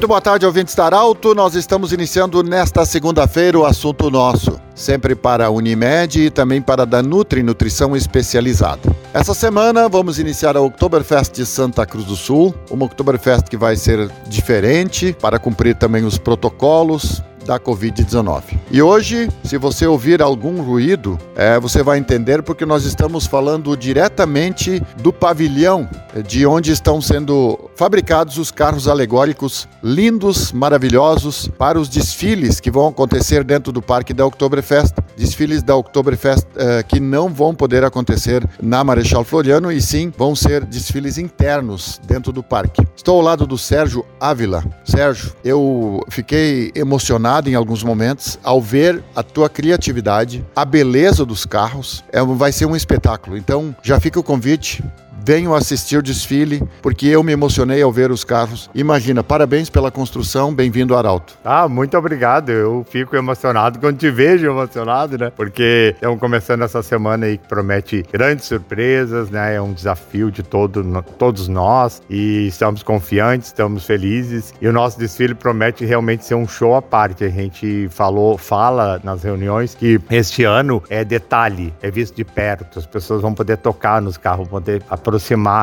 Muito boa tarde, ouvintes da Arauto. Nós estamos iniciando nesta segunda-feira o assunto nosso, sempre para a Unimed e também para a Danutri Nutrição Especializada. Essa semana vamos iniciar a Oktoberfest de Santa Cruz do Sul, uma Oktoberfest que vai ser diferente para cumprir também os protocolos da Covid-19. E hoje, se você ouvir algum ruído, é, você vai entender porque nós estamos falando diretamente do pavilhão de onde estão sendo fabricados os carros alegóricos lindos, maravilhosos para os desfiles que vão acontecer dentro do parque da Oktoberfest. Desfiles da Oktoberfest é, que não vão poder acontecer na Marechal Floriano e sim vão ser desfiles internos dentro do parque. Estou ao lado do Sérgio Ávila. Sérgio, eu fiquei emocionado em alguns momentos ao ver a tua criatividade, a beleza dos carros. É, vai ser um espetáculo. Então já fica o convite venham assistir o desfile, porque eu me emocionei ao ver os carros. Imagina, parabéns pela construção, bem-vindo Arauto. Ah, muito obrigado. Eu fico emocionado quando te vejo emocionado, né? Porque estamos começando essa semana aí que promete grandes surpresas, né? É um desafio de todo, todos nós e estamos confiantes, estamos felizes. E o nosso desfile promete realmente ser um show à parte. A gente falou, fala nas reuniões que este ano é detalhe, é visto de perto. As pessoas vão poder tocar nos carros, vão poder aproximar,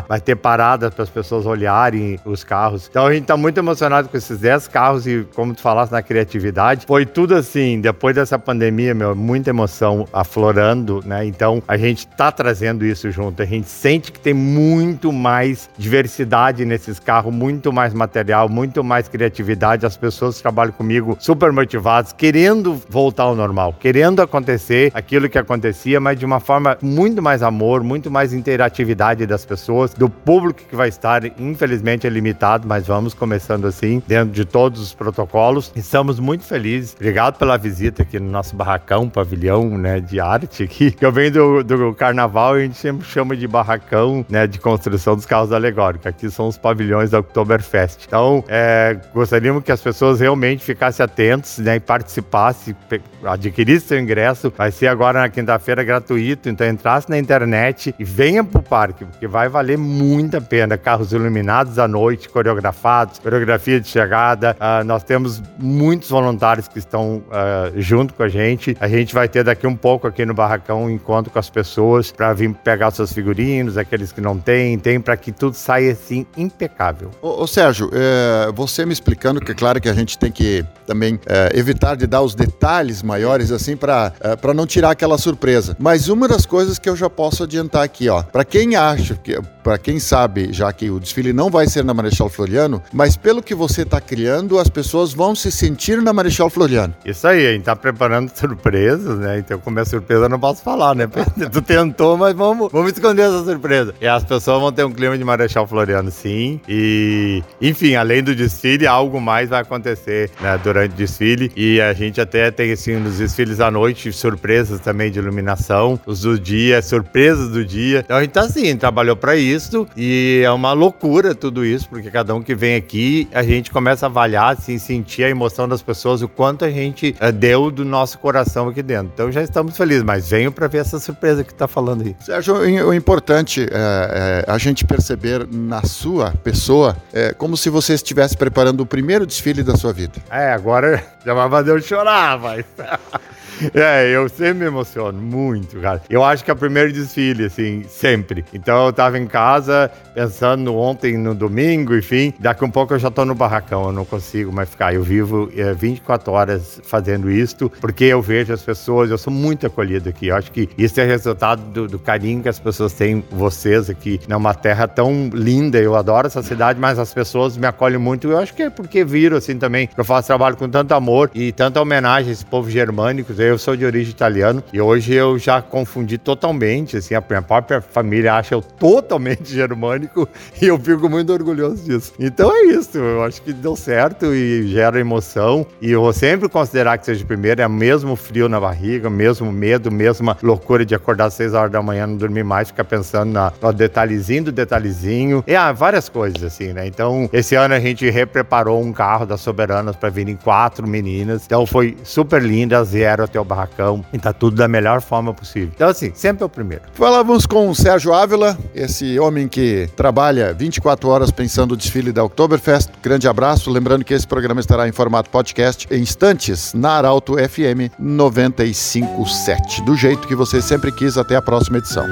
vai ter paradas para as pessoas olharem os carros. Então a gente está muito emocionado com esses 10 carros e, como tu falaste na criatividade, foi tudo assim, depois dessa pandemia, meu, muita emoção aflorando, né? Então a gente está trazendo isso junto. A gente sente que tem muito mais diversidade nesses carros, muito mais material, muito mais criatividade. As pessoas que trabalham comigo super motivadas, querendo voltar ao normal, querendo acontecer aquilo que acontecia, mas de uma forma muito mais amor, muito mais interatividade das pessoas, do público que vai estar, infelizmente é limitado, mas vamos começando assim, dentro de todos os protocolos. Estamos muito felizes. Obrigado pela visita aqui no nosso barracão, pavilhão, né, de arte aqui. Eu venho do, do carnaval e a gente sempre chama de barracão, né, de construção dos carros alegóricos. Aqui são os pavilhões da Oktoberfest. Então, é, gostaríamos que as pessoas realmente ficassem atentos, né, e participassem, adquirissem seu ingresso. Vai ser agora na quinta-feira gratuito, então entrasse na internet e venha pro parque, porque vai valer muito a pena. Carros iluminados à noite, coreografados, coreografia de chegada. Uh, nós temos muitos voluntários que estão uh, junto com a gente. A gente vai ter daqui um pouco aqui no Barracão um encontro com as pessoas para vir pegar seus figurinos, aqueles que não têm, tem para que tudo saia assim impecável. Ô, ô Sérgio, é, você me explicando que é claro que a gente tem que também é, evitar de dar os detalhes maiores assim para é, para não tirar aquela surpresa. Mas uma das coisas que eu já posso adiantar aqui, ó, para quem acha que, para quem sabe, já que o desfile não vai ser na Marechal Floriano, mas pelo que você está criando, as pessoas vão se sentir na Marechal Floriano. Isso aí, a gente está preparando surpresas, né? Então, como é surpresa, eu não posso falar, né? tu tentou, mas vamos, vamos esconder essa surpresa. E as pessoas vão ter um clima de Marechal Floriano, sim. E, enfim, além do desfile, algo mais vai acontecer né, durante o desfile. E a gente até tem, assim, nos desfiles à noite, surpresas também de iluminação. Os do dia, surpresas do dia. Então, a gente tá assim, trabalhando para isso e é uma loucura tudo isso, porque cada um que vem aqui, a gente começa a avaliar, assim, sentir a emoção das pessoas, o quanto a gente uh, deu do nosso coração aqui dentro. Então já estamos felizes, mas venho para ver essa surpresa que está falando aí. Sérgio, o importante é, é, a gente perceber na sua pessoa é, como se você estivesse preparando o primeiro desfile da sua vida. É, agora já vai fazer eu chorar, mas. É, eu sempre me emociono muito, cara. Eu acho que é o primeiro desfile, assim, sempre. Então eu tava em casa pensando ontem no domingo, enfim. Daqui um pouco eu já tô no barracão, eu não consigo mais ficar. Eu vivo é, 24 horas fazendo isto, porque eu vejo as pessoas, eu sou muito acolhido aqui. Eu acho que isso é resultado do, do carinho que as pessoas têm, vocês aqui. É uma terra tão linda, eu adoro essa cidade, mas as pessoas me acolhem muito. Eu acho que é porque viram, assim, também, eu faço trabalho com tanto amor e tanta homenagem a esse povo germânico eu sou de origem italiana e hoje eu já confundi totalmente, assim, a minha própria família acha eu totalmente germânico e eu fico muito orgulhoso disso. Então é isso, eu acho que deu certo e gera emoção e eu vou sempre considerar que seja o primeiro, é mesmo frio na barriga, mesmo medo, mesma loucura de acordar às 6 horas da manhã, não dormir mais, ficar pensando na, no detalhezinho do detalhezinho, e ah, várias coisas assim, né? Então, esse ano a gente repreparou um carro das Soberanas para virem quatro meninas, então foi super linda, zero até ter o barracão e tá tudo da melhor forma possível. Então, assim, sempre é o primeiro. Falamos com o Sérgio Ávila, esse homem que trabalha 24 horas pensando o desfile da Oktoberfest. Grande abraço. Lembrando que esse programa estará em formato podcast em instantes na Arauto FM 957. Do jeito que você sempre quis. Até a próxima edição.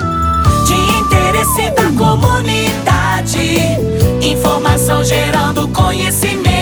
De interesse da comunidade, informação gerando conhecimento.